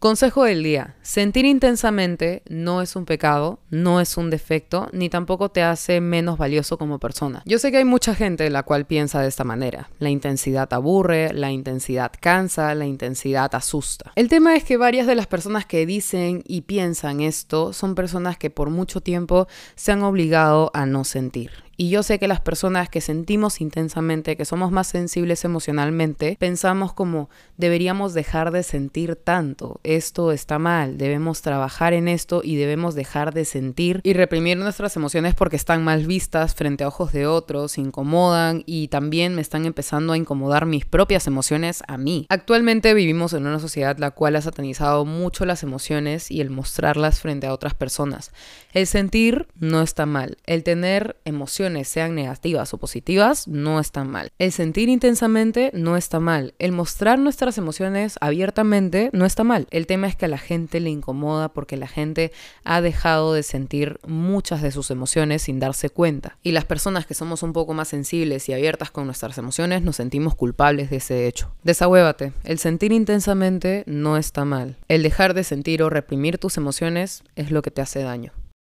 Consejo del día. Sentir intensamente no es un pecado, no es un defecto, ni tampoco te hace menos valioso como persona. Yo sé que hay mucha gente la cual piensa de esta manera. La intensidad aburre, la intensidad cansa, la intensidad asusta. El tema es que varias de las personas que dicen y piensan esto son personas que por mucho tiempo se han obligado a no sentir y yo sé que las personas que sentimos intensamente, que somos más sensibles emocionalmente, pensamos como deberíamos dejar de sentir tanto, esto está mal, debemos trabajar en esto y debemos dejar de sentir y reprimir nuestras emociones porque están mal vistas frente a ojos de otros, incomodan y también me están empezando a incomodar mis propias emociones a mí. Actualmente vivimos en una sociedad la cual ha satanizado mucho las emociones y el mostrarlas frente a otras personas. El sentir no está mal, el tener emociones sean negativas o positivas, no está mal. El sentir intensamente no está mal. El mostrar nuestras emociones abiertamente no está mal. El tema es que a la gente le incomoda porque la gente ha dejado de sentir muchas de sus emociones sin darse cuenta. Y las personas que somos un poco más sensibles y abiertas con nuestras emociones nos sentimos culpables de ese hecho. Desahuévate. El sentir intensamente no está mal. El dejar de sentir o reprimir tus emociones es lo que te hace daño.